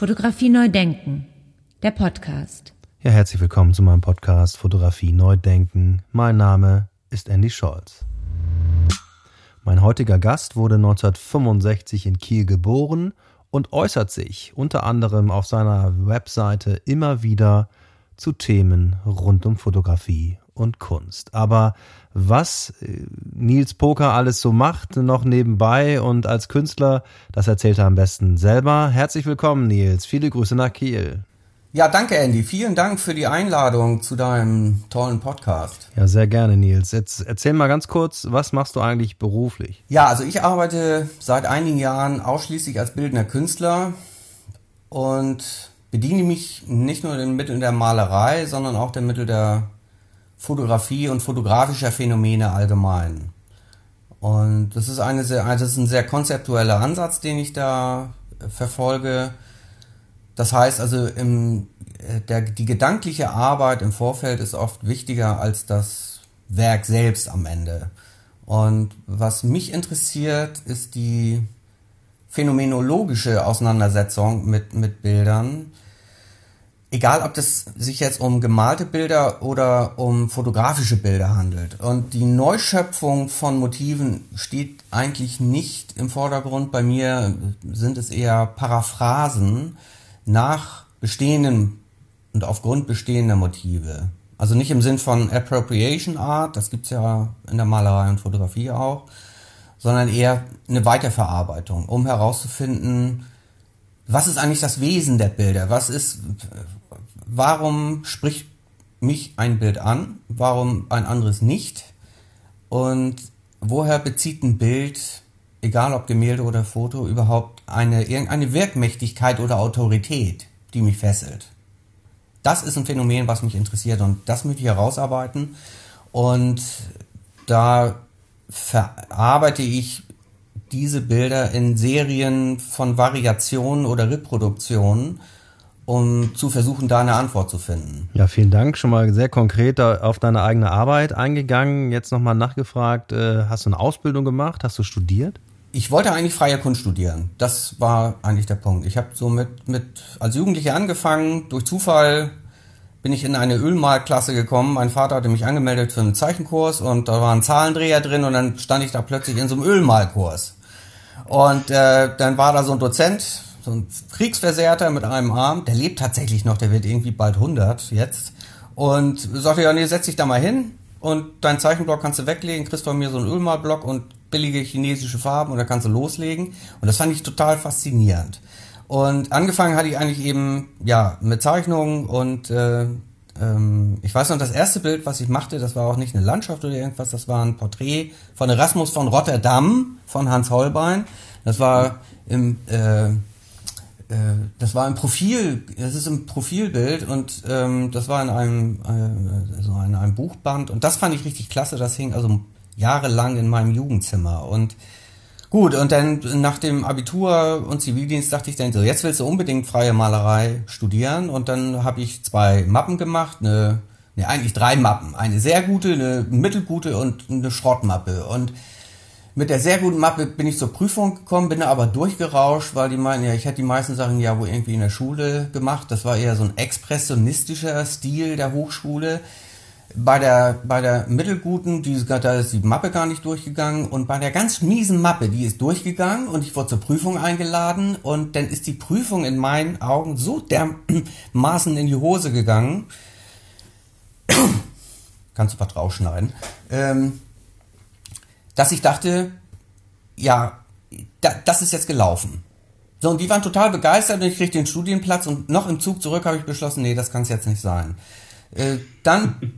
Fotografie neu denken, der Podcast. Ja, herzlich willkommen zu meinem Podcast Fotografie neu denken. Mein Name ist Andy Scholz. Mein heutiger Gast wurde 1965 in Kiel geboren und äußert sich unter anderem auf seiner Webseite immer wieder zu Themen rund um Fotografie und Kunst. Aber was äh, Nils Poker alles so macht, noch nebenbei und als Künstler, das erzählt er am besten selber. Herzlich willkommen, Nils. Viele Grüße nach Kiel. Ja, danke, Andy. Vielen Dank für die Einladung zu deinem tollen Podcast. Ja, sehr gerne, Nils. Jetzt erzähl mal ganz kurz, was machst du eigentlich beruflich? Ja, also ich arbeite seit einigen Jahren ausschließlich als bildender Künstler und bediene mich nicht nur den Mitteln der Malerei, sondern auch den Mitteln der Fotografie und fotografischer Phänomene allgemein. Und das ist, eine sehr, also das ist ein sehr konzeptueller Ansatz, den ich da verfolge. Das heißt also, im, äh, der, die gedankliche Arbeit im Vorfeld ist oft wichtiger als das Werk selbst am Ende. Und was mich interessiert, ist die phänomenologische Auseinandersetzung mit, mit Bildern egal ob das sich jetzt um gemalte Bilder oder um fotografische Bilder handelt. Und die Neuschöpfung von Motiven steht eigentlich nicht im Vordergrund. Bei mir sind es eher Paraphrasen nach bestehenden und aufgrund bestehender Motive. Also nicht im Sinn von Appropriation Art, das gibt's ja in der Malerei und Fotografie auch, sondern eher eine Weiterverarbeitung, um herauszufinden, was ist eigentlich das Wesen der Bilder? Was ist, warum spricht mich ein Bild an, warum ein anderes nicht? Und woher bezieht ein Bild, egal ob Gemälde oder Foto, überhaupt eine, irgendeine Wirkmächtigkeit oder Autorität, die mich fesselt? Das ist ein Phänomen, was mich interessiert und das möchte ich herausarbeiten. Und da verarbeite ich diese Bilder in Serien von Variationen oder Reproduktionen um zu versuchen, da eine Antwort zu finden. Ja, vielen Dank. Schon mal sehr konkret auf deine eigene Arbeit eingegangen. Jetzt nochmal nachgefragt, äh, hast du eine Ausbildung gemacht? Hast du studiert? Ich wollte eigentlich freie Kunst studieren. Das war eigentlich der Punkt. Ich habe so mit, mit als Jugendlicher angefangen. Durch Zufall bin ich in eine Ölmalklasse gekommen. Mein Vater hatte mich angemeldet für einen Zeichenkurs und da war ein Zahlendreher drin und dann stand ich da plötzlich in so einem Ölmalkurs. Und äh, dann war da so ein Dozent, so ein Kriegsversehrter mit einem Arm, der lebt tatsächlich noch, der wird irgendwie bald 100 jetzt. Und sagte, ja, nee, setz dich da mal hin und deinen Zeichenblock kannst du weglegen, kriegst von mir so einen Ölmalblock und billige chinesische Farben und da kannst du loslegen. Und das fand ich total faszinierend. Und angefangen hatte ich eigentlich eben, ja, mit Zeichnungen und äh, ähm, ich weiß noch, das erste Bild, was ich machte, das war auch nicht eine Landschaft oder irgendwas, das war ein Porträt von Erasmus von Rotterdam, von Hans Holbein. Das war im äh, das war ein Profil, das ist ein Profilbild und ähm, das war in einem, äh, so in einem Buchband und das fand ich richtig klasse, das hing also jahrelang in meinem Jugendzimmer und gut, und dann nach dem Abitur und Zivildienst dachte ich dann so, jetzt willst du unbedingt freie Malerei studieren und dann habe ich zwei Mappen gemacht, eine, ne, eigentlich drei Mappen, eine sehr gute, eine mittelgute und eine Schrottmappe und mit der sehr guten Mappe bin ich zur Prüfung gekommen, bin aber durchgerauscht, weil die meinen, ja, ich hätte die meisten Sachen ja wohl irgendwie in der Schule gemacht. Das war eher so ein expressionistischer Stil der Hochschule. Bei der, bei der mittelguten, die, da ist die Mappe gar nicht durchgegangen. Und bei der ganz miesen Mappe, die ist durchgegangen und ich wurde zur Prüfung eingeladen. Und dann ist die Prüfung in meinen Augen so dermaßen in die Hose gegangen. Kannst du was rausschneiden? Ähm, dass ich dachte, ja, da, das ist jetzt gelaufen. So, und die waren total begeistert und ich kriegte den Studienplatz und noch im Zug zurück habe ich beschlossen, nee, das kann es jetzt nicht sein. Äh, dann,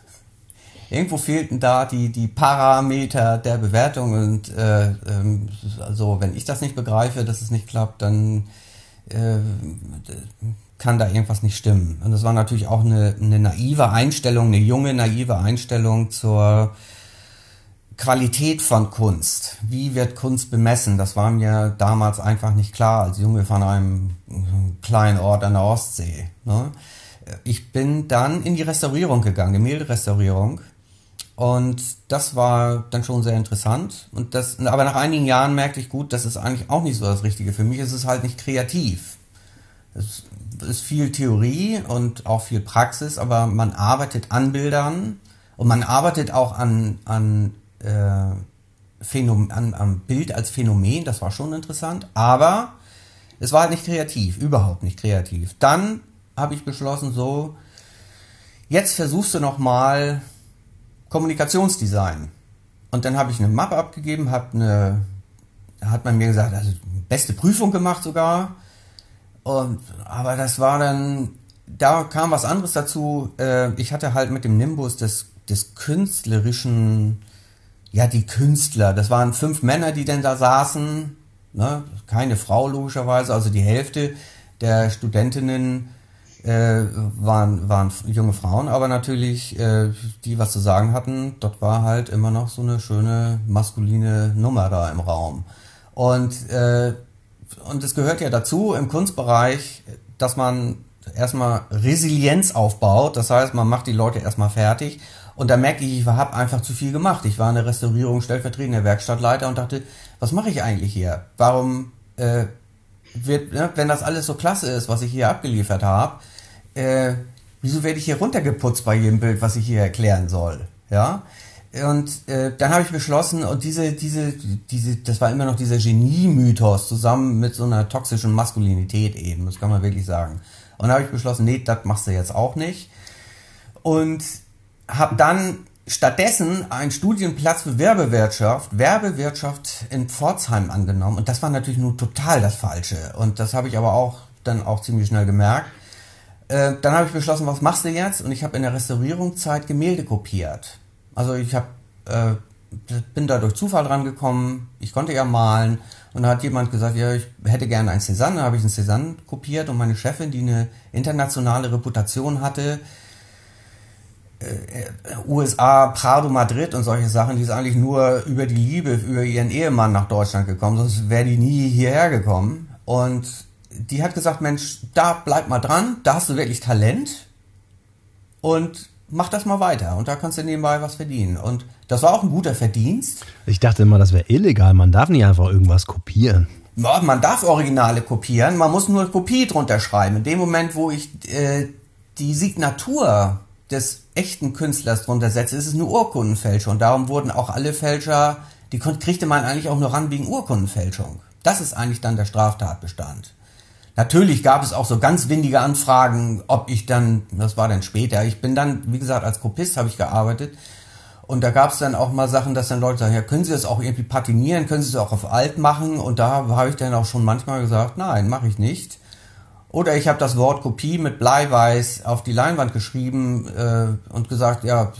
irgendwo fehlten da die, die Parameter der Bewertung und äh, ähm, also wenn ich das nicht begreife, dass es nicht klappt, dann äh, kann da irgendwas nicht stimmen. Und das war natürlich auch eine, eine naive Einstellung, eine junge, naive Einstellung zur Qualität von Kunst. Wie wird Kunst bemessen? Das war mir damals einfach nicht klar als Junge von einem kleinen Ort an der Ostsee. Ne? Ich bin dann in die Restaurierung gegangen, Gemälderestaurierung. Und das war dann schon sehr interessant. Und das, aber nach einigen Jahren merkte ich gut, das ist eigentlich auch nicht so das Richtige. Für mich ist es halt nicht kreativ. Es ist viel Theorie und auch viel Praxis, aber man arbeitet an Bildern und man arbeitet auch an, an, äh, Phänomen, an, am Bild als Phänomen, das war schon interessant, aber es war halt nicht kreativ, überhaupt nicht kreativ. Dann habe ich beschlossen, so, jetzt versuchst du nochmal Kommunikationsdesign. Und dann habe ich eine Mappe abgegeben, habe eine, hat man mir gesagt, also beste Prüfung gemacht sogar. Und, aber das war dann, da kam was anderes dazu. Äh, ich hatte halt mit dem Nimbus des, des künstlerischen, ja, die Künstler. Das waren fünf Männer, die denn da saßen. Ne? Keine Frau logischerweise, also die Hälfte der Studentinnen äh, waren, waren junge Frauen, aber natürlich, äh, die was zu sagen hatten, dort war halt immer noch so eine schöne maskuline Nummer da im Raum. Und, äh, und es gehört ja dazu im Kunstbereich, dass man erstmal Resilienz aufbaut. Das heißt, man macht die Leute erstmal fertig. Und da merke ich, ich habe einfach zu viel gemacht. Ich war in der Restaurierung stellvertretender Werkstattleiter und dachte, was mache ich eigentlich hier? Warum äh, wird, ne, wenn das alles so klasse ist, was ich hier abgeliefert habe, äh, wieso werde ich hier runtergeputzt bei jedem Bild, was ich hier erklären soll? Ja. Und äh, dann habe ich beschlossen, und diese, diese, diese, das war immer noch dieser Genie-Mythos zusammen mit so einer toxischen Maskulinität eben, das kann man wirklich sagen. Und dann habe ich beschlossen, nee, das machst du jetzt auch nicht. Und habe dann stattdessen einen Studienplatz für Werbewirtschaft, Werbewirtschaft in Pforzheim angenommen. Und das war natürlich nur total das Falsche. Und das habe ich aber auch dann auch ziemlich schnell gemerkt. Äh, dann habe ich beschlossen, was machst du jetzt? Und ich habe in der Restaurierungszeit Gemälde kopiert. Also ich habe äh, bin da durch Zufall rangekommen. Ich konnte ja malen. Und da hat jemand gesagt, ja, ich hätte gerne ein Cézanne. Da habe ich ein Cézanne kopiert und meine Chefin, die eine internationale Reputation hatte, USA, Prado, Madrid und solche Sachen, die ist eigentlich nur über die Liebe, über ihren Ehemann nach Deutschland gekommen, sonst wäre die nie hierher gekommen. Und die hat gesagt, Mensch, da bleib mal dran, da hast du wirklich Talent und mach das mal weiter und da kannst du nebenbei was verdienen. Und das war auch ein guter Verdienst. Ich dachte immer, das wäre illegal, man darf nicht einfach irgendwas kopieren. Ja, man darf Originale kopieren, man muss nur Kopie drunter schreiben. In dem Moment, wo ich äh, die Signatur des echten Künstlers drunter setze, ist es eine Urkundenfälschung. Und darum wurden auch alle Fälscher, die kriegte man eigentlich auch nur ran wegen Urkundenfälschung. Das ist eigentlich dann der Straftatbestand. Natürlich gab es auch so ganz windige Anfragen, ob ich dann, das war dann später, ich bin dann, wie gesagt, als Kopist habe ich gearbeitet und da gab es dann auch mal Sachen, dass dann Leute sagen, ja, können Sie das auch irgendwie patinieren, können Sie es auch auf alt machen und da habe ich dann auch schon manchmal gesagt, nein, mache ich nicht. Oder ich habe das Wort Kopie mit Bleiweiß auf die Leinwand geschrieben äh, und gesagt, ja,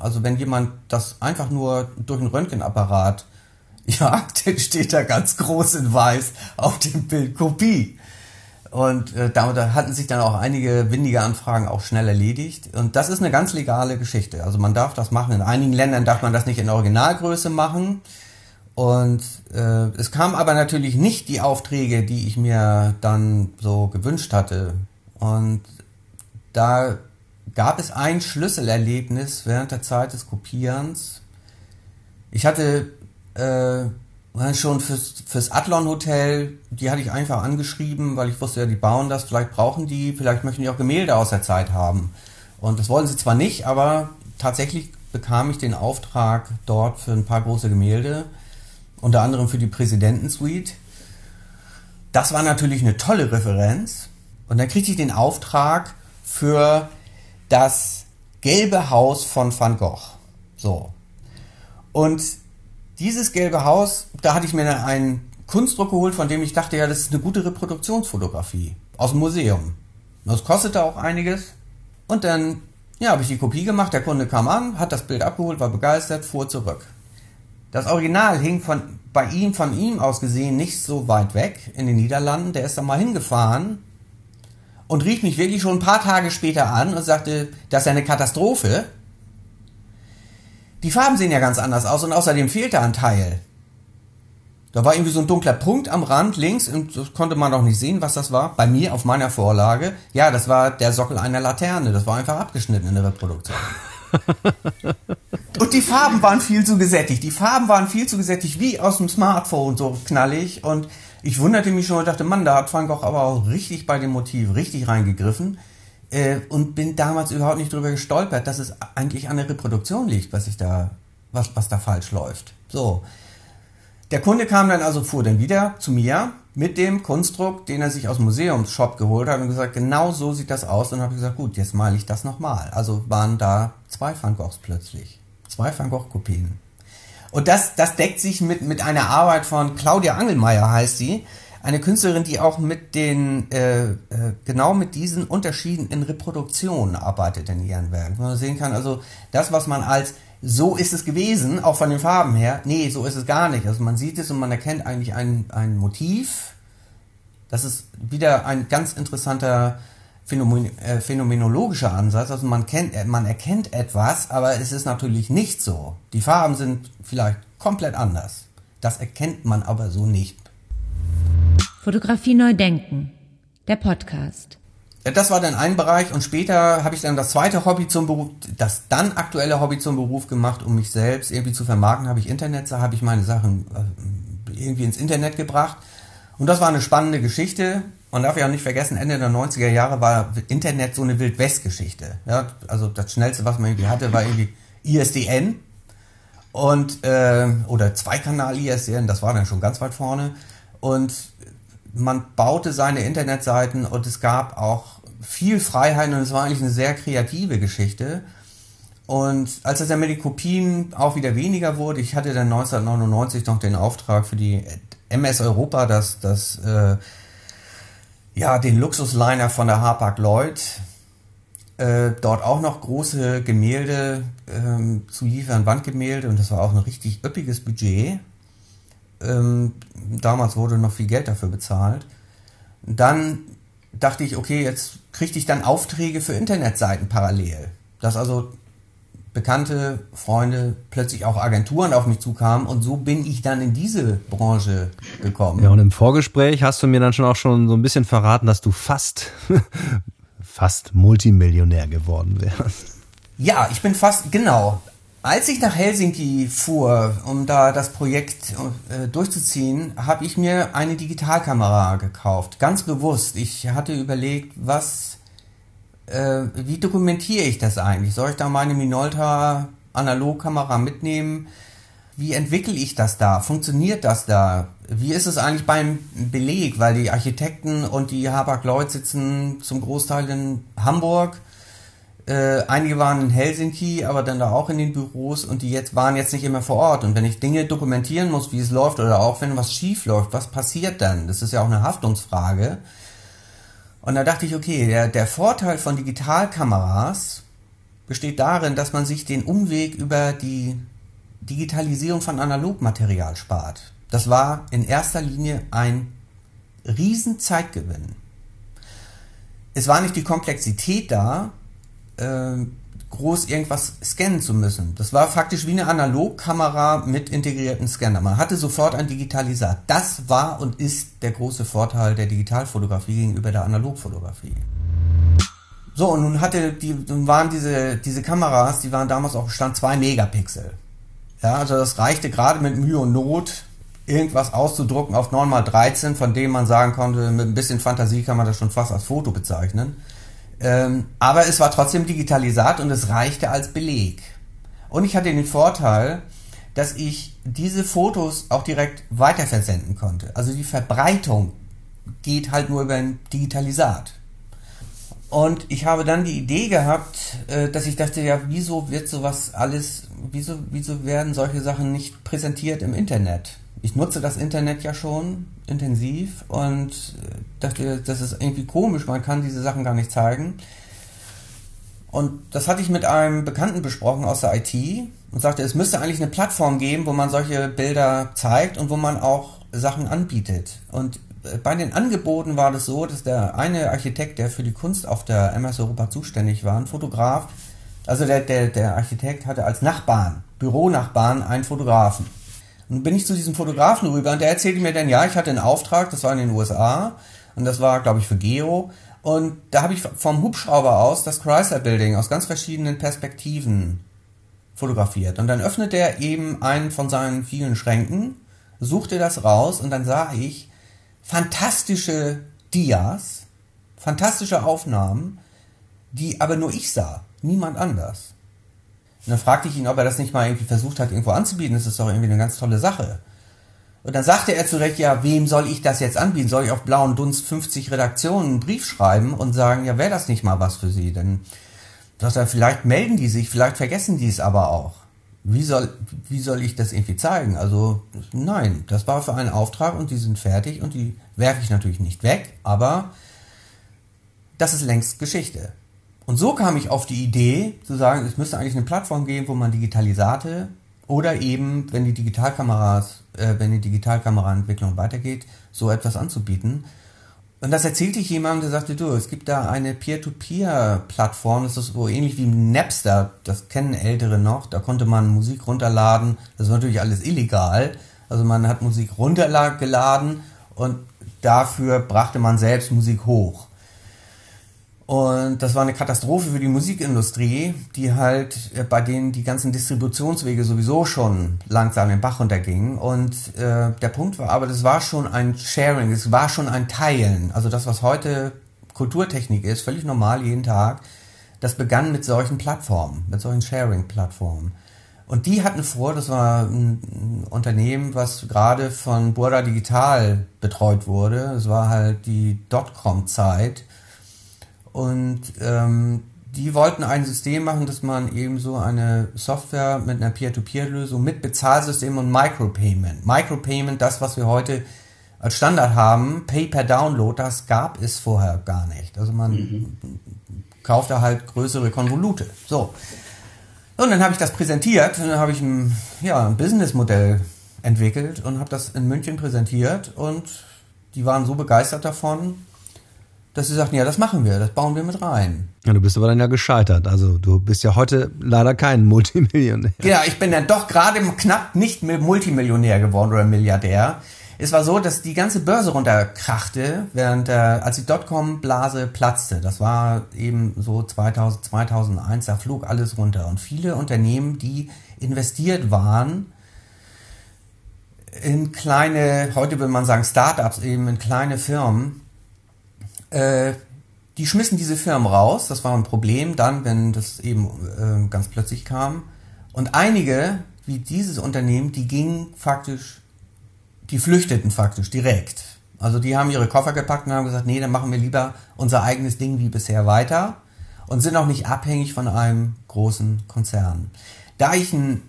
also wenn jemand das einfach nur durch einen Röntgenapparat jagt, dann steht da ganz groß in Weiß auf dem Bild Kopie. Und äh, da, da hatten sich dann auch einige windige Anfragen auch schnell erledigt. Und das ist eine ganz legale Geschichte. Also man darf das machen. In einigen Ländern darf man das nicht in Originalgröße machen. Und äh, es kam aber natürlich nicht die Aufträge, die ich mir dann so gewünscht hatte. Und da gab es ein Schlüsselerlebnis während der Zeit des Kopierens. Ich hatte äh, schon fürs, fürs Adlon Hotel, die hatte ich einfach angeschrieben, weil ich wusste ja, die bauen das, vielleicht brauchen die, vielleicht möchten die auch Gemälde aus der Zeit haben. Und das wollten sie zwar nicht, aber tatsächlich bekam ich den Auftrag dort für ein paar große Gemälde, unter anderem für die Präsidentensuite. Das war natürlich eine tolle Referenz. Und dann kriegte ich den Auftrag für das gelbe Haus von Van Gogh. So. Und dieses gelbe Haus, da hatte ich mir einen Kunstdruck geholt, von dem ich dachte, ja, das ist eine gute Reproduktionsfotografie aus dem Museum. Das kostete auch einiges. Und dann, ja, habe ich die Kopie gemacht. Der Kunde kam an, hat das Bild abgeholt, war begeistert, fuhr zurück. Das Original hing von, bei ihm, von ihm aus gesehen, nicht so weit weg in den Niederlanden. Der ist da mal hingefahren und rief mich wirklich schon ein paar Tage später an und sagte, das ist ja eine Katastrophe. Die Farben sehen ja ganz anders aus und außerdem fehlt da ein Teil. Da war irgendwie so ein dunkler Punkt am Rand links und das konnte man auch nicht sehen, was das war. Bei mir auf meiner Vorlage, ja, das war der Sockel einer Laterne. Das war einfach abgeschnitten in der Reproduktion. Und die Farben waren viel zu gesättigt. Die Farben waren viel zu gesättigt, wie aus dem Smartphone, so knallig. Und ich wunderte mich schon und dachte, Mann, da hat Van Gogh aber auch richtig bei dem Motiv richtig reingegriffen. Äh, und bin damals überhaupt nicht drüber gestolpert, dass es eigentlich an der Reproduktion liegt, was ich da, was, was da falsch läuft. So. Der Kunde kam dann also, fuhr dann wieder zu mir mit dem Kunstdruck, den er sich aus dem Museumsshop geholt hat und gesagt, genau so sieht das aus. Und habe gesagt, gut, jetzt male ich das nochmal. Also waren da zwei Van Goghs plötzlich. Zwei Van Gogh-Kopien. Und das, das deckt sich mit, mit einer Arbeit von Claudia Angelmeier, heißt sie. Eine Künstlerin, die auch mit den, äh, äh, genau mit diesen Unterschieden in Reproduktion arbeitet in ihren Werken. Man sehen kann, also das, was man als so ist es gewesen, auch von den Farben her. Nee, so ist es gar nicht. Also man sieht es und man erkennt eigentlich ein, ein Motiv. Das ist wieder ein ganz interessanter Phänomen, äh, phänomenologischer Ansatz. Also man, kennt, äh, man erkennt etwas, aber es ist natürlich nicht so. Die Farben sind vielleicht komplett anders. Das erkennt man aber so nicht. Fotografie neu denken. Der Podcast. Das war dann ein Bereich und später habe ich dann das zweite Hobby zum Beruf, das dann aktuelle Hobby zum Beruf gemacht, um mich selbst irgendwie zu vermarkten, habe ich Internet, habe ich meine Sachen äh, irgendwie ins Internet gebracht. Und das war eine spannende Geschichte. Man darf ja auch nicht vergessen, Ende der 90er Jahre war Internet so eine Wildwest-Geschichte. Ja, also das Schnellste, was man irgendwie hatte, war irgendwie ISDN und äh, oder Zweikanal ISDN, das war dann schon ganz weit vorne. Und man baute seine Internetseiten und es gab auch viel Freiheit und es war eigentlich eine sehr kreative Geschichte. Und als es dann mit den Kopien auch wieder weniger wurde, ich hatte dann 1999 noch den Auftrag für die MS Europa, das, das äh, ja, den Luxusliner von der Hapag Lloyd, äh, dort auch noch große Gemälde ähm, zu liefern, Wandgemälde, und das war auch ein richtig üppiges Budget. Ähm, damals wurde noch viel Geld dafür bezahlt. Dann dachte ich, okay, jetzt kriegte ich dann Aufträge für Internetseiten parallel. Dass also bekannte Freunde, plötzlich auch Agenturen auf mich zukamen und so bin ich dann in diese Branche gekommen. Ja, und im Vorgespräch hast du mir dann schon auch schon so ein bisschen verraten, dass du fast, fast Multimillionär geworden wärst. Ja, ich bin fast, genau. Als ich nach Helsinki fuhr, um da das Projekt äh, durchzuziehen, habe ich mir eine Digitalkamera gekauft. Ganz bewusst. Ich hatte überlegt, was, äh, wie dokumentiere ich das eigentlich? Soll ich da meine Minolta Analogkamera mitnehmen? Wie entwickle ich das da? Funktioniert das da? Wie ist es eigentlich beim Beleg? Weil die Architekten und die Hapag-Lloyd sitzen zum Großteil in Hamburg äh, einige waren in Helsinki, aber dann da auch in den Büros und die jetzt waren jetzt nicht immer vor Ort. Und wenn ich Dinge dokumentieren muss, wie es läuft oder auch wenn was schief läuft, was passiert dann? Das ist ja auch eine Haftungsfrage. Und da dachte ich, okay, der, der Vorteil von Digitalkameras besteht darin, dass man sich den Umweg über die Digitalisierung von Analogmaterial spart. Das war in erster Linie ein Riesenzeitgewinn. Es war nicht die Komplexität da, äh, groß irgendwas scannen zu müssen. Das war faktisch wie eine Analogkamera mit integrierten Scanner. Man hatte sofort ein Digitalisat. Das war und ist der große Vorteil der Digitalfotografie gegenüber der Analogfotografie. So, und nun hatte die, nun waren diese, diese Kameras, die waren damals auch Stand 2 Megapixel. Ja, also das reichte gerade mit Mühe und Not, irgendwas auszudrucken auf 9x13, von dem man sagen konnte, mit ein bisschen Fantasie kann man das schon fast als Foto bezeichnen. Ähm, aber es war trotzdem Digitalisat und es reichte als Beleg. Und ich hatte den Vorteil, dass ich diese Fotos auch direkt weiterversenden konnte. Also die Verbreitung geht halt nur über ein Digitalisat. Und ich habe dann die Idee gehabt, äh, dass ich dachte, ja, wieso wird sowas alles, wieso, wieso werden solche Sachen nicht präsentiert im Internet? Ich nutze das Internet ja schon intensiv und dachte, das ist irgendwie komisch, man kann diese Sachen gar nicht zeigen. Und das hatte ich mit einem Bekannten besprochen aus der IT und sagte, es müsste eigentlich eine Plattform geben, wo man solche Bilder zeigt und wo man auch Sachen anbietet. Und äh, bei den Angeboten war das so, dass der eine Architekt, der für die Kunst auf der MS Europa zuständig war, ein Fotograf, also der, der, der Architekt hatte als Nachbarn, Büronachbarn einen Fotografen. Und bin ich zu diesem Fotografen rüber und der erzählte mir dann, ja, ich hatte einen Auftrag, das war in den USA und das war, glaube ich, für Geo. Und da habe ich vom Hubschrauber aus das Chrysler Building aus ganz verschiedenen Perspektiven fotografiert. Und dann öffnete er eben einen von seinen vielen Schränken, suchte das raus und dann sah ich fantastische Dias, fantastische Aufnahmen, die aber nur ich sah, niemand anders. Und dann fragte ich ihn, ob er das nicht mal irgendwie versucht hat, irgendwo anzubieten. Das ist doch irgendwie eine ganz tolle Sache. Und dann sagte er zurecht, ja, wem soll ich das jetzt anbieten? Soll ich auf blauen Dunst 50 Redaktionen einen Brief schreiben und sagen, ja, wäre das nicht mal was für Sie? Denn sagt er, vielleicht melden die sich, vielleicht vergessen die es aber auch. Wie soll, wie soll ich das irgendwie zeigen? Also, nein, das war für einen Auftrag und die sind fertig und die werfe ich natürlich nicht weg, aber das ist längst Geschichte. Und so kam ich auf die Idee zu sagen, es müsste eigentlich eine Plattform geben, wo man Digitalisate oder eben, wenn die Digitalkameras, äh, wenn die Digitalkameraentwicklung weitergeht, so etwas anzubieten. Und das erzählte ich jemandem, der sagte, du, es gibt da eine Peer-to-Peer-Plattform, das ist so ähnlich wie Napster, das kennen Ältere noch, da konnte man Musik runterladen, das war natürlich alles illegal, also man hat Musik runtergeladen und dafür brachte man selbst Musik hoch. Und das war eine Katastrophe für die Musikindustrie, die halt äh, bei denen die ganzen Distributionswege sowieso schon langsam den Bach runtergingen. Und äh, der Punkt war aber, das war schon ein Sharing, es war schon ein Teilen. Also das, was heute Kulturtechnik ist, völlig normal jeden Tag, das begann mit solchen Plattformen, mit solchen Sharing-Plattformen. Und die hatten vor, das war ein Unternehmen, was gerade von Burda Digital betreut wurde. Es war halt die Dotcom-Zeit und ähm, die wollten ein System machen, dass man eben so eine Software mit einer Peer-to-Peer-Lösung mit Bezahlsystem und Micropayment. Micropayment, das, was wir heute als Standard haben, Pay per Download, das gab es vorher gar nicht. Also man mhm. kaufte halt größere Konvolute. So. Und dann habe ich das präsentiert und dann habe ich ein, ja, ein Businessmodell entwickelt und habe das in München präsentiert und die waren so begeistert davon, dass sie sagten, ja, das machen wir, das bauen wir mit rein. Ja, du bist aber dann ja gescheitert. Also du bist ja heute leider kein Multimillionär. Ja, ich bin dann doch gerade knapp nicht Multimillionär geworden oder Milliardär. Es war so, dass die ganze Börse runterkrachte, während äh, als die Dotcom-Blase platzte. Das war eben so 2000, 2001, da flog alles runter. Und viele Unternehmen, die investiert waren in kleine, heute würde man sagen Startups, eben in kleine Firmen, äh, die schmissen diese Firmen raus. Das war ein Problem dann, wenn das eben äh, ganz plötzlich kam. Und einige, wie dieses Unternehmen, die gingen faktisch, die flüchteten faktisch direkt. Also die haben ihre Koffer gepackt und haben gesagt, nee, dann machen wir lieber unser eigenes Ding wie bisher weiter und sind auch nicht abhängig von einem großen Konzern. Da ich ein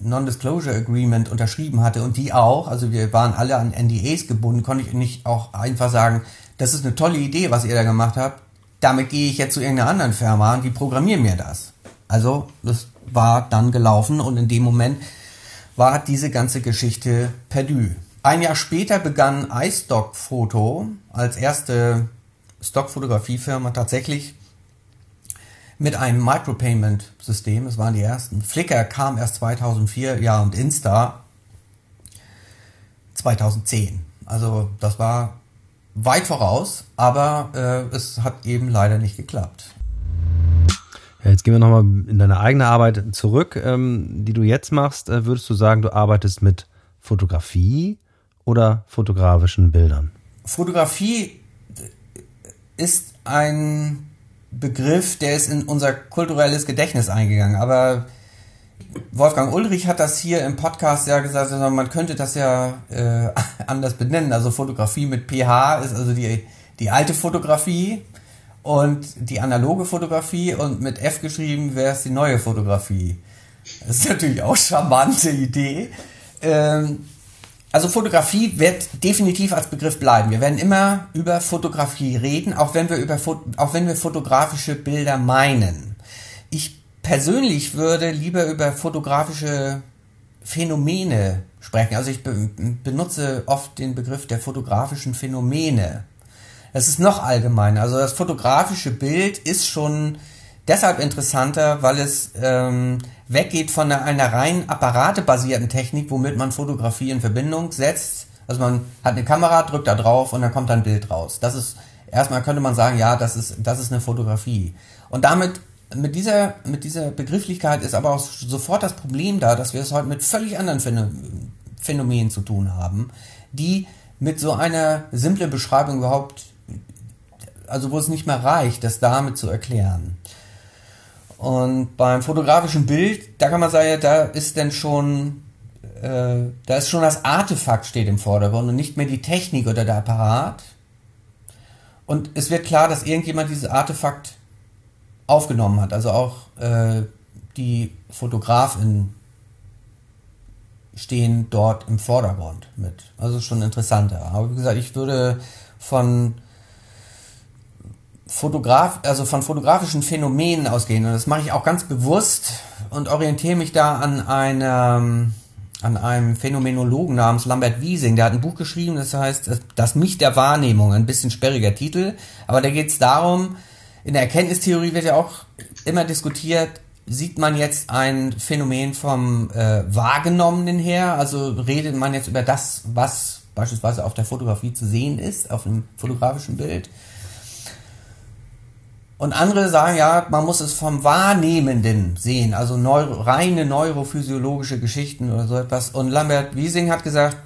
Non-Disclosure Agreement unterschrieben hatte und die auch, also wir waren alle an NDAs gebunden, konnte ich nicht auch einfach sagen, das ist eine tolle Idee, was ihr da gemacht habt. Damit gehe ich jetzt zu irgendeiner anderen Firma und die programmieren mir das. Also, das war dann gelaufen und in dem Moment war diese ganze Geschichte perdu. Ein Jahr später begann iStock Photo als erste Stockfotografiefirma tatsächlich mit einem Micropayment-System. Es waren die ersten. Flickr kam erst 2004, ja, und Insta 2010. Also das war weit voraus, aber äh, es hat eben leider nicht geklappt. Ja, jetzt gehen wir nochmal in deine eigene Arbeit zurück, ähm, die du jetzt machst. Äh, würdest du sagen, du arbeitest mit Fotografie oder fotografischen Bildern? Fotografie ist ein Begriff, der ist in unser kulturelles Gedächtnis eingegangen, aber Wolfgang Ulrich hat das hier im Podcast ja gesagt, man könnte das ja äh, anders benennen. Also Fotografie mit PH ist also die, die alte Fotografie und die analoge Fotografie und mit F geschrieben wäre es die neue Fotografie. Das ist natürlich auch eine charmante Idee. Ähm, also Fotografie wird definitiv als Begriff bleiben. Wir werden immer über Fotografie reden, auch wenn wir über auch wenn wir fotografische Bilder meinen. Ich persönlich würde lieber über fotografische Phänomene sprechen. Also ich be benutze oft den Begriff der fotografischen Phänomene. Das ist noch allgemeiner. Also das fotografische Bild ist schon deshalb interessanter, weil es ähm, weggeht von einer, einer rein apparatebasierten Technik, womit man Fotografie in Verbindung setzt. Also man hat eine Kamera, drückt da drauf und dann kommt ein Bild raus. Das ist erstmal könnte man sagen, ja, das ist, das ist eine Fotografie. Und damit, mit dieser, mit dieser Begrifflichkeit ist aber auch sofort das Problem da, dass wir es heute mit völlig anderen Phänomenen zu tun haben, die mit so einer simplen Beschreibung überhaupt, also wo es nicht mehr reicht, das damit zu erklären. Und beim fotografischen Bild, da kann man sagen, da ist denn schon, äh, da ist schon das Artefakt steht im Vordergrund und nicht mehr die Technik oder der Apparat. Und es wird klar, dass irgendjemand dieses Artefakt aufgenommen hat. Also auch äh, die Fotografin stehen dort im Vordergrund mit. Also schon interessanter. Aber wie gesagt, ich würde von Fotograf, also von fotografischen Phänomenen ausgehen. Und das mache ich auch ganz bewusst und orientiere mich da an einem, an einem Phänomenologen namens Lambert Wiesing. Der hat ein Buch geschrieben, das heißt Das Mich der Wahrnehmung. Ein bisschen sperriger Titel. Aber da geht es darum, in der Erkenntnistheorie wird ja auch immer diskutiert, sieht man jetzt ein Phänomen vom äh, Wahrgenommenen her? Also redet man jetzt über das, was beispielsweise auf der Fotografie zu sehen ist, auf einem fotografischen Bild? Und andere sagen ja, man muss es vom Wahrnehmenden sehen, also neuro, reine neurophysiologische Geschichten oder so etwas. Und Lambert Wiesing hat gesagt,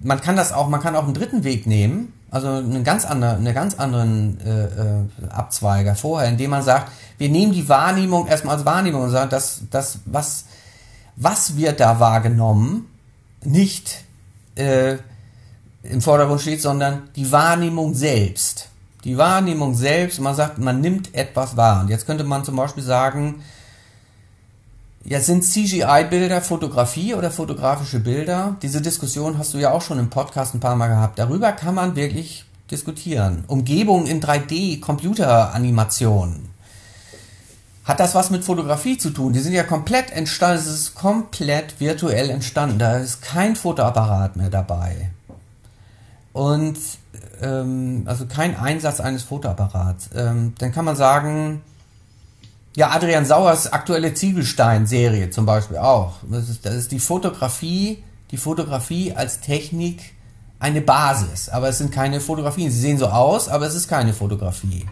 man kann das auch, man kann auch einen dritten Weg nehmen, also einen ganz anderen, einen ganz anderen äh, äh, Abzweiger vorher, indem man sagt, wir nehmen die Wahrnehmung erstmal als Wahrnehmung und sagen, dass das was was wird da wahrgenommen, nicht äh, im Vordergrund steht, sondern die Wahrnehmung selbst die Wahrnehmung selbst, man sagt, man nimmt etwas wahr. Und jetzt könnte man zum Beispiel sagen, ja, sind CGI-Bilder Fotografie oder fotografische Bilder? Diese Diskussion hast du ja auch schon im Podcast ein paar Mal gehabt. Darüber kann man wirklich diskutieren. Umgebung in 3D, Computeranimation. Hat das was mit Fotografie zu tun? Die sind ja komplett entstanden, es ist komplett virtuell entstanden. Da ist kein Fotoapparat mehr dabei. Und ähm, also kein Einsatz eines Fotoapparats. Ähm, dann kann man sagen, ja, Adrian Sauers aktuelle Ziegelstein-Serie zum Beispiel auch. Das ist, das ist die Fotografie, die Fotografie als Technik eine Basis, aber es sind keine Fotografien. Sie sehen so aus, aber es ist keine Fotografie.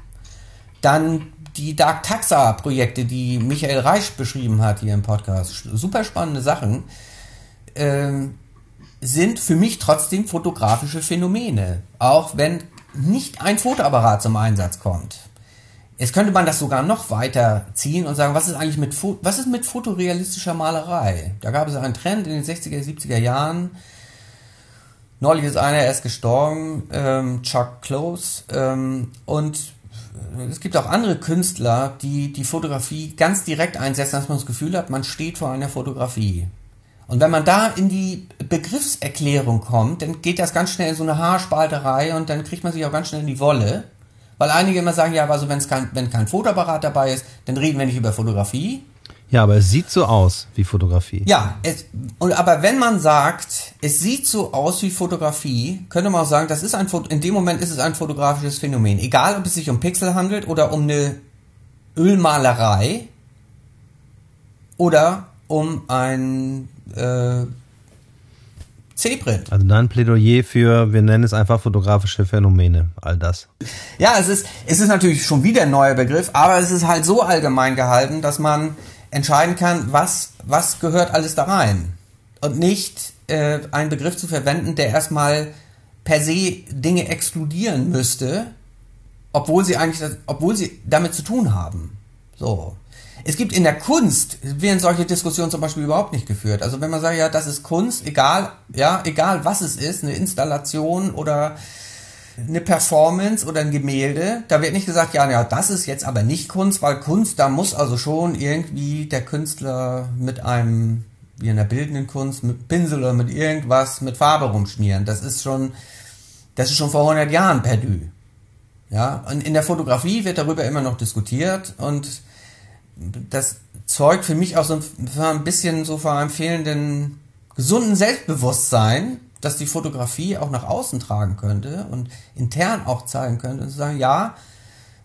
Dann die Dark Taxa Projekte, die Michael Reich beschrieben hat hier im Podcast. Super spannende Sachen. Ähm, sind für mich trotzdem fotografische Phänomene, auch wenn nicht ein Fotoapparat zum Einsatz kommt. Jetzt könnte man das sogar noch weiter ziehen und sagen, was ist eigentlich mit, was ist mit fotorealistischer Malerei? Da gab es einen Trend in den 60er, 70er Jahren. Neulich ist einer erst gestorben, ähm, Chuck Close. Ähm, und es gibt auch andere Künstler, die die Fotografie ganz direkt einsetzen, dass man das Gefühl hat, man steht vor einer Fotografie. Und wenn man da in die Begriffserklärung kommt, dann geht das ganz schnell in so eine Haarspalterei und dann kriegt man sich auch ganz schnell in die Wolle. Weil einige immer sagen, ja, also wenn's kein, wenn kein Fotoapparat dabei ist, dann reden wir nicht über Fotografie. Ja, aber es sieht so aus wie Fotografie. Ja, es, und, aber wenn man sagt, es sieht so aus wie Fotografie, könnte man auch sagen, das ist ein in dem Moment ist es ein fotografisches Phänomen. Egal, ob es sich um Pixel handelt oder um eine Ölmalerei oder um ein äh, C-Print. Also dann Plädoyer für, wir nennen es einfach fotografische Phänomene, all das. Ja, es ist, es ist natürlich schon wieder ein neuer Begriff, aber es ist halt so allgemein gehalten, dass man entscheiden kann, was, was gehört alles da rein. Und nicht äh, einen Begriff zu verwenden, der erstmal per se Dinge exkludieren müsste, obwohl sie eigentlich, das, obwohl sie damit zu tun haben. So. Es gibt in der Kunst, werden solche Diskussionen zum Beispiel überhaupt nicht geführt. Also wenn man sagt, ja, das ist Kunst, egal, ja, egal was es ist, eine Installation oder eine Performance oder ein Gemälde, da wird nicht gesagt, ja, ja, das ist jetzt aber nicht Kunst, weil Kunst, da muss also schon irgendwie der Künstler mit einem, wie in der bildenden Kunst, mit Pinsel oder mit irgendwas, mit Farbe rumschmieren. Das ist schon, das ist schon vor 100 Jahren perdu. Ja, und in der Fotografie wird darüber immer noch diskutiert und das zeugt für mich auch so ein bisschen so von einem fehlenden gesunden Selbstbewusstsein, dass die Fotografie auch nach außen tragen könnte und intern auch zeigen könnte und zu sagen, ja,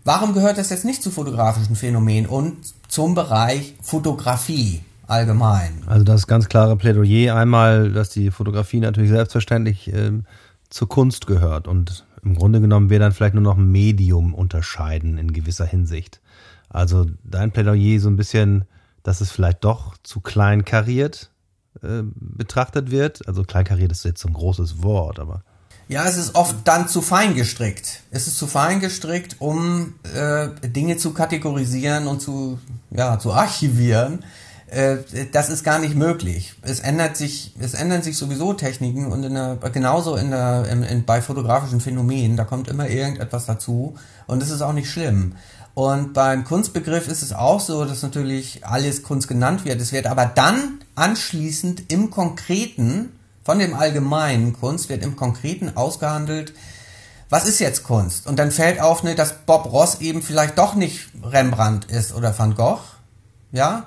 warum gehört das jetzt nicht zu fotografischen Phänomenen und zum Bereich Fotografie allgemein? Also das ganz klare Plädoyer einmal, dass die Fotografie natürlich selbstverständlich äh, zur Kunst gehört und im Grunde genommen wir dann vielleicht nur noch ein Medium unterscheiden in gewisser Hinsicht. Also dein Plädoyer so ein bisschen, dass es vielleicht doch zu klein kariert äh, betrachtet wird. Also klein kariert ist jetzt so ein großes Wort, aber. Ja, es ist oft dann zu fein gestrickt. Es ist zu fein gestrickt, um äh, Dinge zu kategorisieren und zu, ja, zu archivieren. Äh, das ist gar nicht möglich. Es ändert sich, es ändern sich sowieso Techniken und in der, genauso in der, in, in, bei fotografischen Phänomenen, da kommt immer irgendetwas dazu und das ist auch nicht schlimm. Und beim Kunstbegriff ist es auch so, dass natürlich alles Kunst genannt wird. Es wird aber dann anschließend im Konkreten, von dem allgemeinen Kunst, wird im Konkreten ausgehandelt, was ist jetzt Kunst? Und dann fällt auf, ne, dass Bob Ross eben vielleicht doch nicht Rembrandt ist oder Van Gogh. Ja,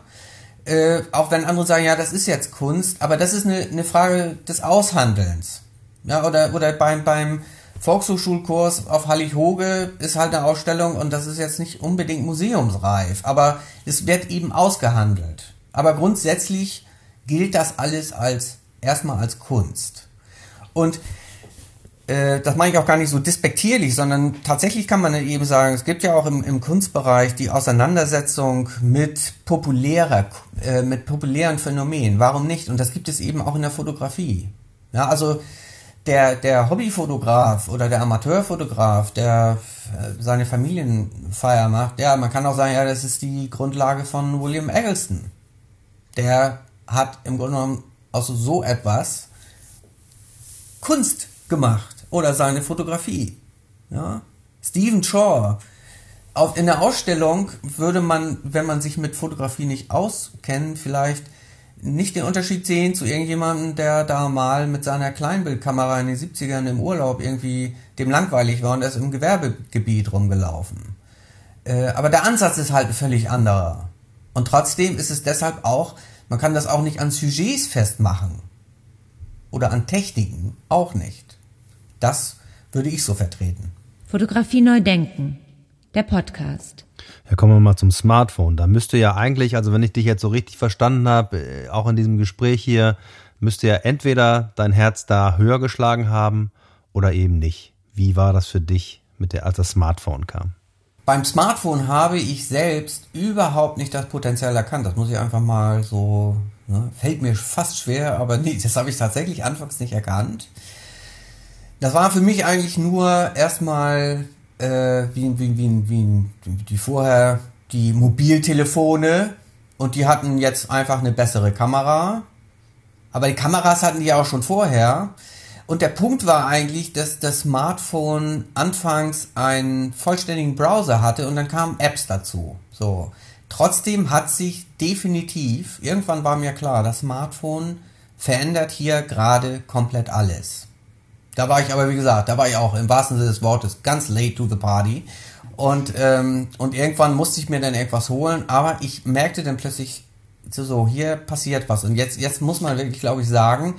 äh, auch wenn andere sagen, ja, das ist jetzt Kunst, aber das ist eine, eine Frage des Aushandelns. Ja, oder, oder beim, beim Volkshochschulkurs auf Hallig-Hoge ist halt eine Ausstellung und das ist jetzt nicht unbedingt museumsreif, aber es wird eben ausgehandelt. Aber grundsätzlich gilt das alles als erstmal als Kunst. Und äh, das meine ich auch gar nicht so despektierlich, sondern tatsächlich kann man eben sagen, es gibt ja auch im, im Kunstbereich die Auseinandersetzung mit populärer, äh, mit populären Phänomenen. Warum nicht? Und das gibt es eben auch in der Fotografie. Ja, also der, der Hobbyfotograf oder der Amateurfotograf, der äh, seine Familienfeier macht, ja, man kann auch sagen, ja, das ist die Grundlage von William Eggleston. Der hat im Grunde genommen aus so etwas Kunst gemacht oder seine Fotografie. Ja? Stephen Shaw. Auf, in der Ausstellung würde man, wenn man sich mit Fotografie nicht auskennt, vielleicht nicht den Unterschied sehen zu irgendjemandem, der da mal mit seiner Kleinbildkamera in den 70ern im Urlaub irgendwie dem langweilig war und er ist im Gewerbegebiet rumgelaufen. Äh, aber der Ansatz ist halt völlig anderer. Und trotzdem ist es deshalb auch, man kann das auch nicht an Sujets festmachen. Oder an Techniken, auch nicht. Das würde ich so vertreten. Fotografie neu denken. Der Podcast. Ja, kommen wir mal zum Smartphone. Da müsste ja eigentlich, also wenn ich dich jetzt so richtig verstanden habe, äh, auch in diesem Gespräch hier, müsste ja entweder dein Herz da höher geschlagen haben oder eben nicht. Wie war das für dich, mit der, als das Smartphone kam? Beim Smartphone habe ich selbst überhaupt nicht das Potenzial erkannt. Das muss ich einfach mal so, ne, fällt mir fast schwer, aber nee, das habe ich tatsächlich anfangs nicht erkannt. Das war für mich eigentlich nur erstmal äh, wie, wie, wie, wie, wie vorher die Mobiltelefone und die hatten jetzt einfach eine bessere Kamera. Aber die Kameras hatten die ja auch schon vorher. Und der Punkt war eigentlich, dass das Smartphone anfangs einen vollständigen Browser hatte und dann kamen Apps dazu. So. Trotzdem hat sich definitiv, irgendwann war mir klar, das Smartphone verändert hier gerade komplett alles. Da war ich aber, wie gesagt, da war ich auch im wahrsten Sinne des Wortes ganz late to the party. Und, ähm, und irgendwann musste ich mir dann irgendwas holen, aber ich merkte dann plötzlich, so, hier passiert was. Und jetzt, jetzt muss man wirklich, glaube ich, sagen,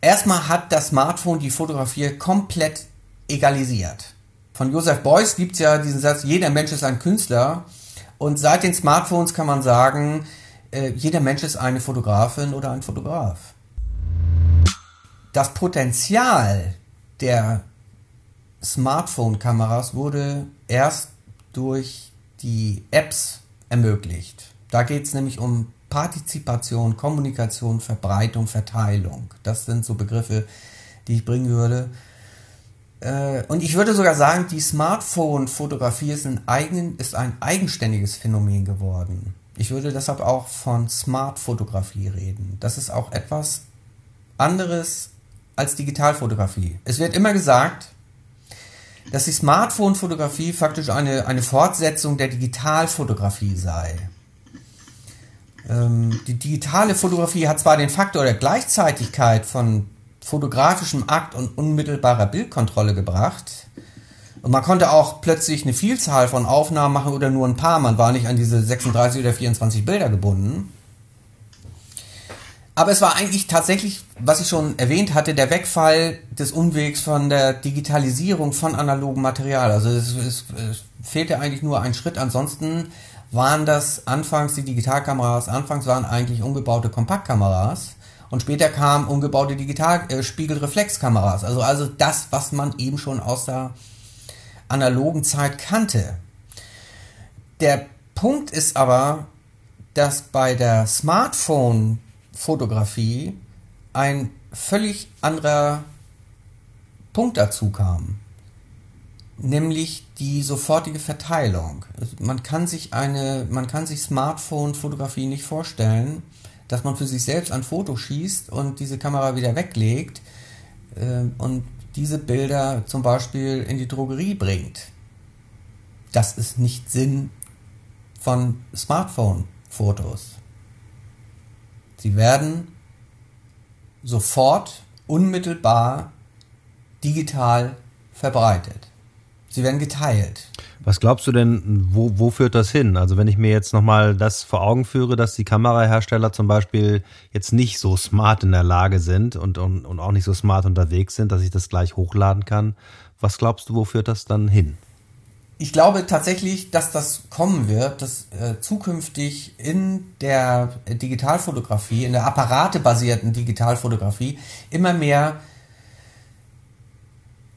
erstmal hat das Smartphone die Fotografie komplett egalisiert. Von Joseph Beuys gibt es ja diesen Satz, jeder Mensch ist ein Künstler. Und seit den Smartphones kann man sagen, äh, jeder Mensch ist eine Fotografin oder ein Fotograf das Potenzial der Smartphone-Kameras wurde erst durch die Apps ermöglicht. Da geht es nämlich um Partizipation, Kommunikation, Verbreitung, Verteilung. Das sind so Begriffe, die ich bringen würde. Äh, und ich würde sogar sagen, die Smartphone-Fotografie ist, ist ein eigenständiges Phänomen geworden. Ich würde deshalb auch von Smart-Fotografie reden. Das ist auch etwas anderes als Digitalfotografie. Es wird immer gesagt, dass die Smartphone-Fotografie faktisch eine, eine Fortsetzung der Digitalfotografie sei. Ähm, die digitale Fotografie hat zwar den Faktor der Gleichzeitigkeit von fotografischem Akt und unmittelbarer Bildkontrolle gebracht, und man konnte auch plötzlich eine Vielzahl von Aufnahmen machen oder nur ein paar, man war nicht an diese 36 oder 24 Bilder gebunden. Aber es war eigentlich tatsächlich, was ich schon erwähnt hatte, der Wegfall des Umwegs von der Digitalisierung von analogem Material. Also es, es, es fehlte eigentlich nur ein Schritt. Ansonsten waren das anfangs die Digitalkameras, anfangs waren eigentlich umgebaute Kompaktkameras Und später kamen umgebaute Digital-Spiegelreflexkameras. Äh, also, also das, was man eben schon aus der analogen Zeit kannte. Der Punkt ist aber, dass bei der Smartphone-Fotografie ein völlig anderer Punkt dazu kam, nämlich die sofortige Verteilung. Man kann sich eine, man kann sich Smartphone-Fotografie nicht vorstellen, dass man für sich selbst ein Foto schießt und diese Kamera wieder weglegt äh, und diese Bilder zum Beispiel in die Drogerie bringt. Das ist nicht Sinn von Smartphone-Fotos. Sie werden sofort, unmittelbar, digital verbreitet. Sie werden geteilt. Was glaubst du denn, wo, wo führt das hin? Also wenn ich mir jetzt nochmal das vor Augen führe, dass die Kamerahersteller zum Beispiel jetzt nicht so smart in der Lage sind und, und, und auch nicht so smart unterwegs sind, dass ich das gleich hochladen kann. Was glaubst du, wo führt das dann hin? Ich glaube tatsächlich, dass das kommen wird, dass äh, zukünftig in der Digitalfotografie, in der apparatebasierten Digitalfotografie immer mehr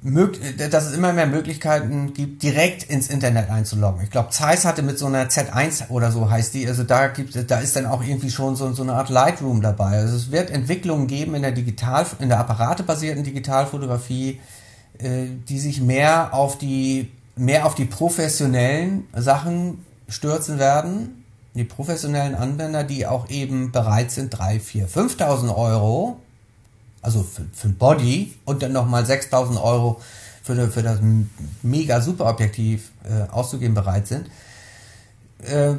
dass es immer mehr Möglichkeiten gibt, direkt ins Internet einzuloggen. Ich glaube, Zeiss hatte mit so einer Z1 oder so heißt die, also da gibt, da ist dann auch irgendwie schon so, so eine Art Lightroom dabei. Also es wird Entwicklungen geben in der Digital, in der apparatebasierten Digitalfotografie, äh, die sich mehr auf die, mehr auf die professionellen Sachen stürzen werden. Die professionellen Anwender, die auch eben bereit sind, 3, 4, 5.000 Euro also für, für ein Body und dann nochmal 6000 Euro für, für das mega Superobjektiv äh, auszugeben bereit sind. Äh,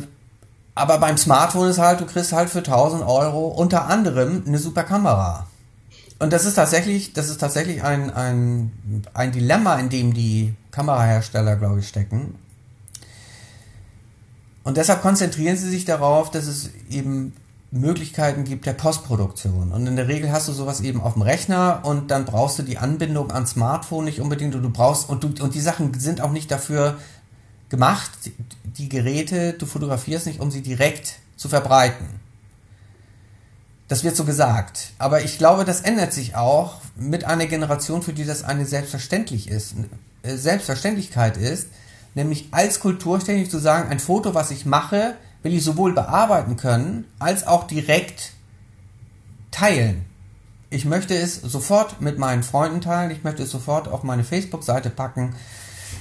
aber beim Smartphone ist halt, du kriegst halt für 1000 Euro unter anderem eine super Kamera. Und das ist tatsächlich, das ist tatsächlich ein, ein, ein Dilemma, in dem die Kamerahersteller, glaube ich, stecken. Und deshalb konzentrieren sie sich darauf, dass es eben Möglichkeiten gibt der Postproduktion. Und in der Regel hast du sowas eben auf dem Rechner und dann brauchst du die Anbindung ans Smartphone nicht unbedingt und du brauchst und du und die Sachen sind auch nicht dafür gemacht, die Geräte, du fotografierst nicht, um sie direkt zu verbreiten. Das wird so gesagt. Aber ich glaube, das ändert sich auch mit einer Generation, für die das eine selbstverständlich ist, äh, Selbstverständlichkeit ist, nämlich als Kulturständig zu sagen, ein Foto, was ich mache, will ich sowohl bearbeiten können, als auch direkt teilen. Ich möchte es sofort mit meinen Freunden teilen, ich möchte es sofort auf meine Facebook-Seite packen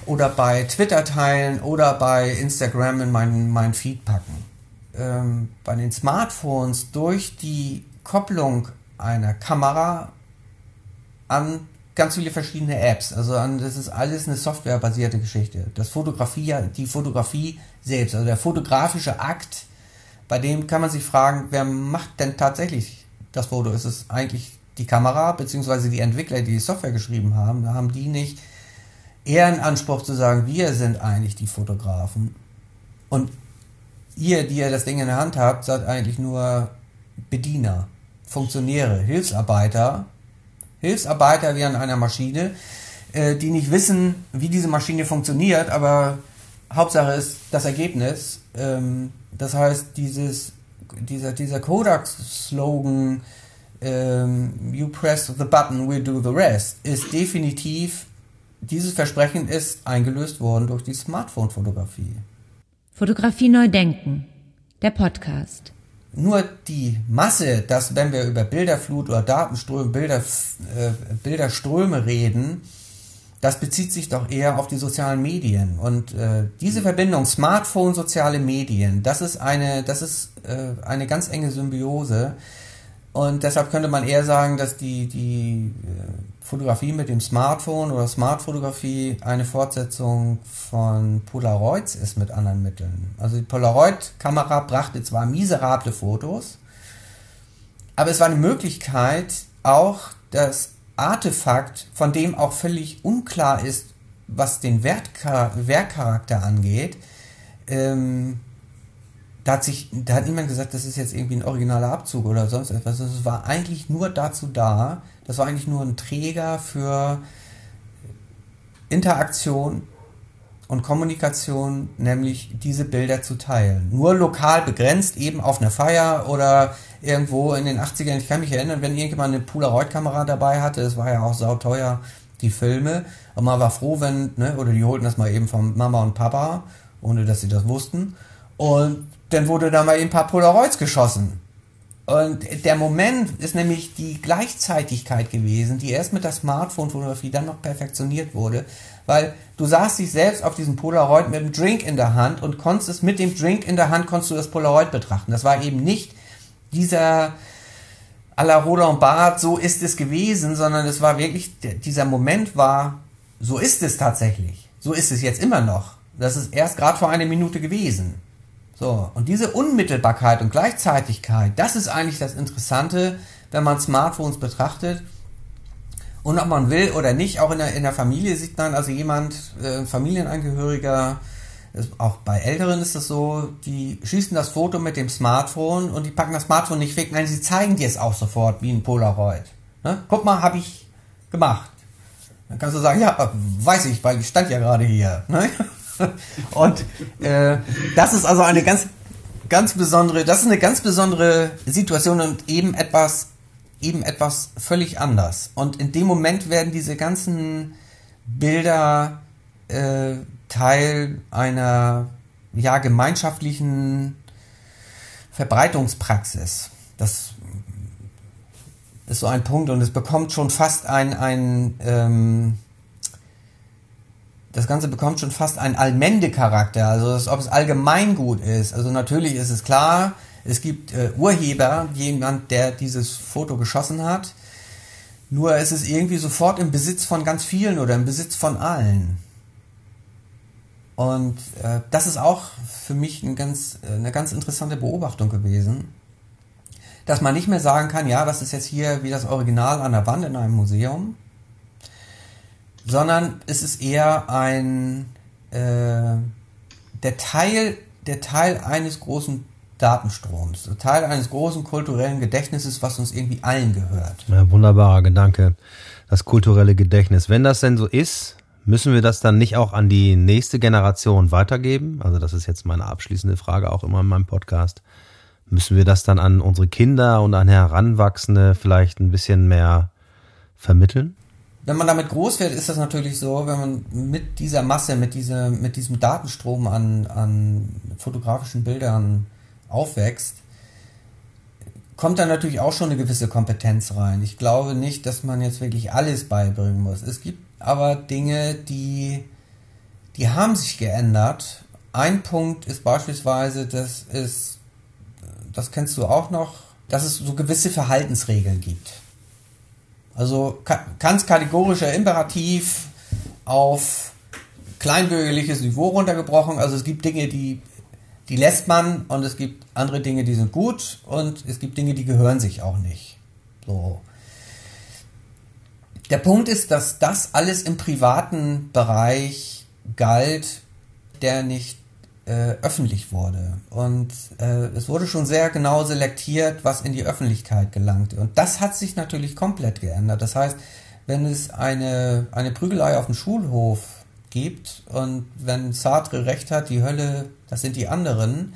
oder bei Twitter teilen oder bei Instagram in meinen, meinen Feed packen. Ähm, bei den Smartphones durch die Kopplung einer Kamera an ganz viele verschiedene Apps. Also das ist alles eine softwarebasierte Geschichte. Das Fotografie, die Fotografie selbst, also der fotografische Akt, bei dem kann man sich fragen, wer macht denn tatsächlich das Foto? Ist es eigentlich die Kamera, beziehungsweise die Entwickler, die die Software geschrieben haben? Da haben die nicht eher einen Anspruch zu sagen, wir sind eigentlich die Fotografen. Und ihr, die ihr das Ding in der Hand habt, seid eigentlich nur Bediener, Funktionäre, Hilfsarbeiter, Hilfsarbeiter wie an einer Maschine, äh, die nicht wissen, wie diese Maschine funktioniert, aber Hauptsache ist das Ergebnis. Ähm, das heißt, dieses, dieser, dieser Kodak-Slogan, ähm, you press the button, we do the rest, ist definitiv, dieses Versprechen ist eingelöst worden durch die Smartphone-Fotografie. Fotografie neu denken, der Podcast. Nur die Masse, dass wenn wir über Bilderflut oder Datenströme, Bilder, äh, Bilderströme reden, das bezieht sich doch eher auf die sozialen Medien. Und äh, diese Verbindung Smartphone, soziale Medien, das ist eine, das ist äh, eine ganz enge Symbiose. Und deshalb könnte man eher sagen, dass die, die äh, Fotografie mit dem Smartphone oder Smartfotografie eine Fortsetzung von Polaroids ist mit anderen Mitteln. Also die Polaroid-Kamera brachte zwar miserable Fotos, aber es war eine Möglichkeit, auch das Artefakt, von dem auch völlig unklar ist, was den Werkcharakter angeht, ähm, da hat sich, da hat niemand gesagt, das ist jetzt irgendwie ein originaler Abzug oder sonst etwas. Es war eigentlich nur dazu da, das war eigentlich nur ein Träger für Interaktion und Kommunikation, nämlich diese Bilder zu teilen. Nur lokal begrenzt, eben auf einer Feier oder irgendwo in den 80ern. Ich kann mich erinnern, wenn irgendjemand eine Polaroid-Kamera dabei hatte, das war ja auch sauteuer, die Filme. Und man war froh, wenn, ne, oder die holten das mal eben von Mama und Papa, ohne dass sie das wussten. Und dann wurde da mal eben ein paar Polaroids geschossen. Und der Moment ist nämlich die Gleichzeitigkeit gewesen, die erst mit der Smartphone-Fotografie dann noch perfektioniert wurde, weil du sahst dich selbst auf diesem Polaroid mit einem Drink in der Hand und konntest es mit dem Drink in der Hand konntest du das Polaroid betrachten. Das war eben nicht dieser à la Roland Barth, so ist es gewesen, sondern es war wirklich, dieser Moment war, so ist es tatsächlich. So ist es jetzt immer noch. Das ist erst gerade vor einer Minute gewesen. So, und diese Unmittelbarkeit und Gleichzeitigkeit, das ist eigentlich das Interessante, wenn man Smartphones betrachtet. Und ob man will oder nicht, auch in der, in der Familie sieht man also jemand, äh, Familienangehöriger, auch bei Älteren ist es so, die schießen das Foto mit dem Smartphone und die packen das Smartphone nicht weg. Nein, sie zeigen dir es auch sofort wie ein Polaroid. Ne? Guck mal, habe ich gemacht. Dann kannst du sagen, ja, weiß ich, weil ich stand ja gerade hier. Ne? Und äh, das ist also eine ganz, ganz besondere, das ist eine ganz besondere Situation und eben etwas, eben etwas völlig anders. Und in dem Moment werden diese ganzen Bilder äh, Teil einer ja gemeinschaftlichen Verbreitungspraxis. Das ist so ein Punkt und es bekommt schon fast ein, ein ähm, das Ganze bekommt schon fast einen Allmende-Charakter, also als ob es allgemeingut ist. Also natürlich ist es klar, es gibt äh, Urheber, jemand, der dieses Foto geschossen hat. Nur ist es irgendwie sofort im Besitz von ganz vielen oder im Besitz von allen. Und äh, das ist auch für mich ein ganz, äh, eine ganz interessante Beobachtung gewesen, dass man nicht mehr sagen kann, ja, das ist jetzt hier wie das Original an der Wand in einem Museum, sondern es ist eher ein äh, der Teil der Teil eines großen Datenstroms, der Teil eines großen kulturellen Gedächtnisses, was uns irgendwie allen gehört. Ja, wunderbarer Gedanke, das kulturelle Gedächtnis. Wenn das denn so ist, müssen wir das dann nicht auch an die nächste Generation weitergeben? Also das ist jetzt meine abschließende Frage auch immer in meinem Podcast. Müssen wir das dann an unsere Kinder und an Heranwachsende vielleicht ein bisschen mehr vermitteln? Wenn man damit groß wird, ist das natürlich so, wenn man mit dieser Masse, mit, dieser, mit diesem Datenstrom an, an fotografischen Bildern aufwächst, kommt da natürlich auch schon eine gewisse Kompetenz rein. Ich glaube nicht, dass man jetzt wirklich alles beibringen muss. Es gibt aber Dinge, die, die haben sich geändert. Ein Punkt ist beispielsweise, dass es, das kennst du auch noch, dass es so gewisse Verhaltensregeln gibt. Also ganz kategorischer Imperativ auf kleinbürgerliches Niveau runtergebrochen. Also es gibt Dinge, die, die lässt man und es gibt andere Dinge, die sind gut und es gibt Dinge, die gehören sich auch nicht. So. Der Punkt ist, dass das alles im privaten Bereich galt, der nicht äh, öffentlich wurde. Und äh, es wurde schon sehr genau selektiert, was in die Öffentlichkeit gelangte. Und das hat sich natürlich komplett geändert. Das heißt, wenn es eine, eine Prügelei auf dem Schulhof gibt und wenn Sartre recht hat, die Hölle, das sind die anderen,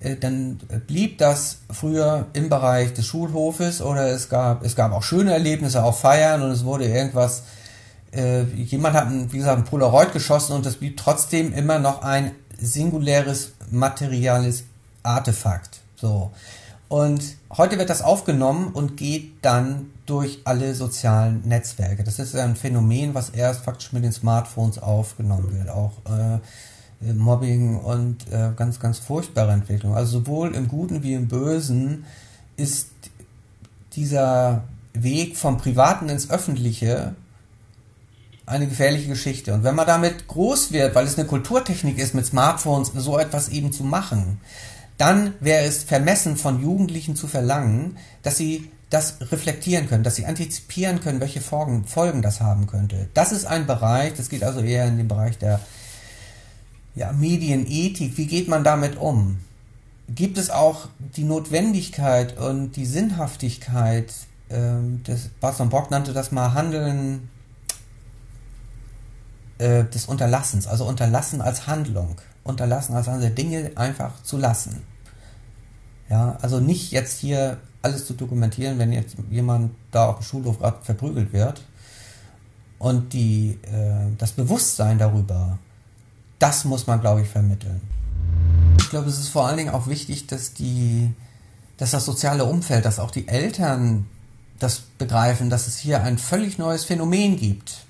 äh, dann blieb das früher im Bereich des Schulhofes oder es gab, es gab auch schöne Erlebnisse, auch Feiern und es wurde irgendwas, äh, jemand hat, ein, wie gesagt, ein Polaroid geschossen und es blieb trotzdem immer noch ein singuläres materiales Artefakt. So. Und heute wird das aufgenommen und geht dann durch alle sozialen Netzwerke. Das ist ein Phänomen, was erst faktisch mit den Smartphones aufgenommen wird. Auch äh, Mobbing und äh, ganz, ganz furchtbare Entwicklung. Also sowohl im Guten wie im Bösen ist dieser Weg vom Privaten ins Öffentliche eine gefährliche Geschichte. Und wenn man damit groß wird, weil es eine Kulturtechnik ist, mit Smartphones so etwas eben zu machen, dann wäre es vermessen von Jugendlichen zu verlangen, dass sie das reflektieren können, dass sie antizipieren können, welche Folgen, Folgen das haben könnte. Das ist ein Bereich, das geht also eher in den Bereich der ja, Medienethik. Wie geht man damit um? Gibt es auch die Notwendigkeit und die Sinnhaftigkeit, ähm, das Barton Bock nannte das mal Handeln äh, des Unterlassens, also Unterlassen als Handlung. Unterlassen als Handlung, Dinge einfach zu lassen. Ja, also nicht jetzt hier alles zu dokumentieren, wenn jetzt jemand da auf dem Schulhof verprügelt wird. Und die, äh, das Bewusstsein darüber, das muss man, glaube ich, vermitteln. Ich glaube, es ist vor allen Dingen auch wichtig, dass die, dass das soziale Umfeld, dass auch die Eltern das begreifen, dass es hier ein völlig neues Phänomen gibt.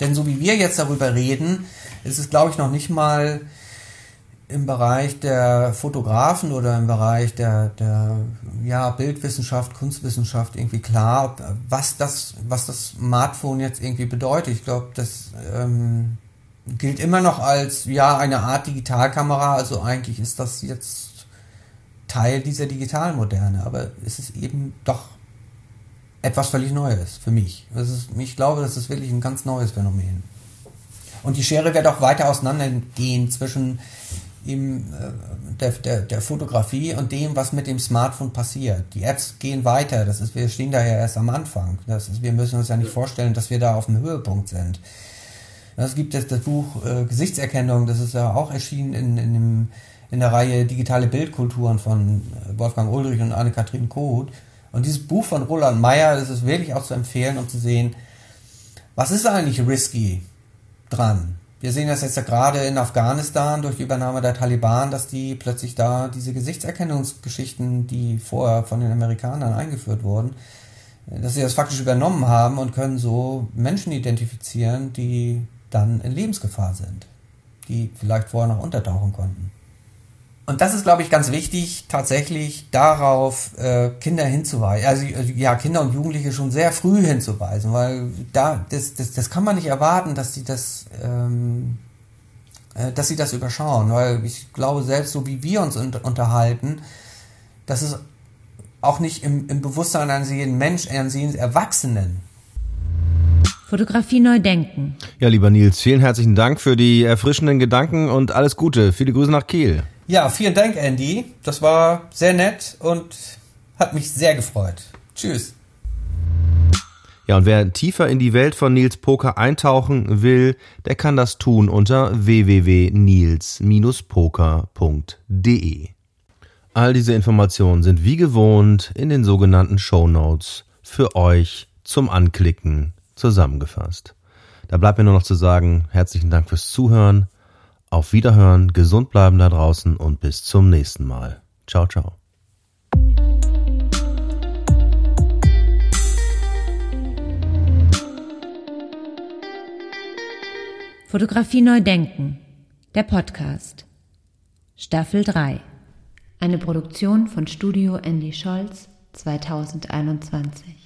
Denn so wie wir jetzt darüber reden, ist es, glaube ich, noch nicht mal im Bereich der Fotografen oder im Bereich der, der ja, Bildwissenschaft, Kunstwissenschaft irgendwie klar, was das, was das Smartphone jetzt irgendwie bedeutet. Ich glaube, das ähm, gilt immer noch als ja eine Art Digitalkamera. Also eigentlich ist das jetzt Teil dieser Digitalmoderne, aber es ist eben doch etwas völlig Neues für mich. Das ist, ich glaube, das ist wirklich ein ganz neues Phänomen. Und die Schere wird auch weiter auseinandergehen zwischen im, äh, der, der, der Fotografie und dem, was mit dem Smartphone passiert. Die Apps gehen weiter, das ist, wir stehen da ja erst am Anfang. Das ist, wir müssen uns ja nicht vorstellen, dass wir da auf dem Höhepunkt sind. Es gibt jetzt das Buch äh, Gesichtserkennung, das ist ja auch erschienen in, in, dem, in der Reihe Digitale Bildkulturen von äh, Wolfgang Ulrich und Anne-Kathrin Koht. Und dieses Buch von Roland Meyer, das ist wirklich auch zu empfehlen, um zu sehen, was ist eigentlich risky dran? Wir sehen das jetzt ja gerade in Afghanistan durch die Übernahme der Taliban, dass die plötzlich da diese Gesichtserkennungsgeschichten, die vorher von den Amerikanern eingeführt wurden, dass sie das faktisch übernommen haben und können so Menschen identifizieren, die dann in Lebensgefahr sind, die vielleicht vorher noch untertauchen konnten. Und das ist, glaube ich, ganz wichtig, tatsächlich darauf äh, Kinder hinzuweisen, also ja, Kinder und Jugendliche schon sehr früh hinzuweisen, weil da das, das, das kann man nicht erwarten, dass sie das, ähm, äh, dass sie das überschauen, weil ich glaube, selbst so wie wir uns unterhalten, dass es auch nicht im, im Bewusstsein eines jeden Menschen, eines jeden Erwachsenen Fotografie neu denken. Ja, lieber Nils, vielen herzlichen Dank für die erfrischenden Gedanken und alles Gute. Viele Grüße nach Kiel. Ja, vielen Dank, Andy. Das war sehr nett und hat mich sehr gefreut. Tschüss. Ja, und wer tiefer in die Welt von Nils Poker eintauchen will, der kann das tun unter www.nils-poker.de. All diese Informationen sind wie gewohnt in den sogenannten Show Notes für euch zum Anklicken zusammengefasst. Da bleibt mir nur noch zu sagen, herzlichen Dank fürs Zuhören auf Wiederhören, gesund bleiben da draußen und bis zum nächsten Mal. Ciao, ciao. Fotografie neu denken. Der Podcast. Staffel 3. Eine Produktion von Studio Andy Scholz 2021.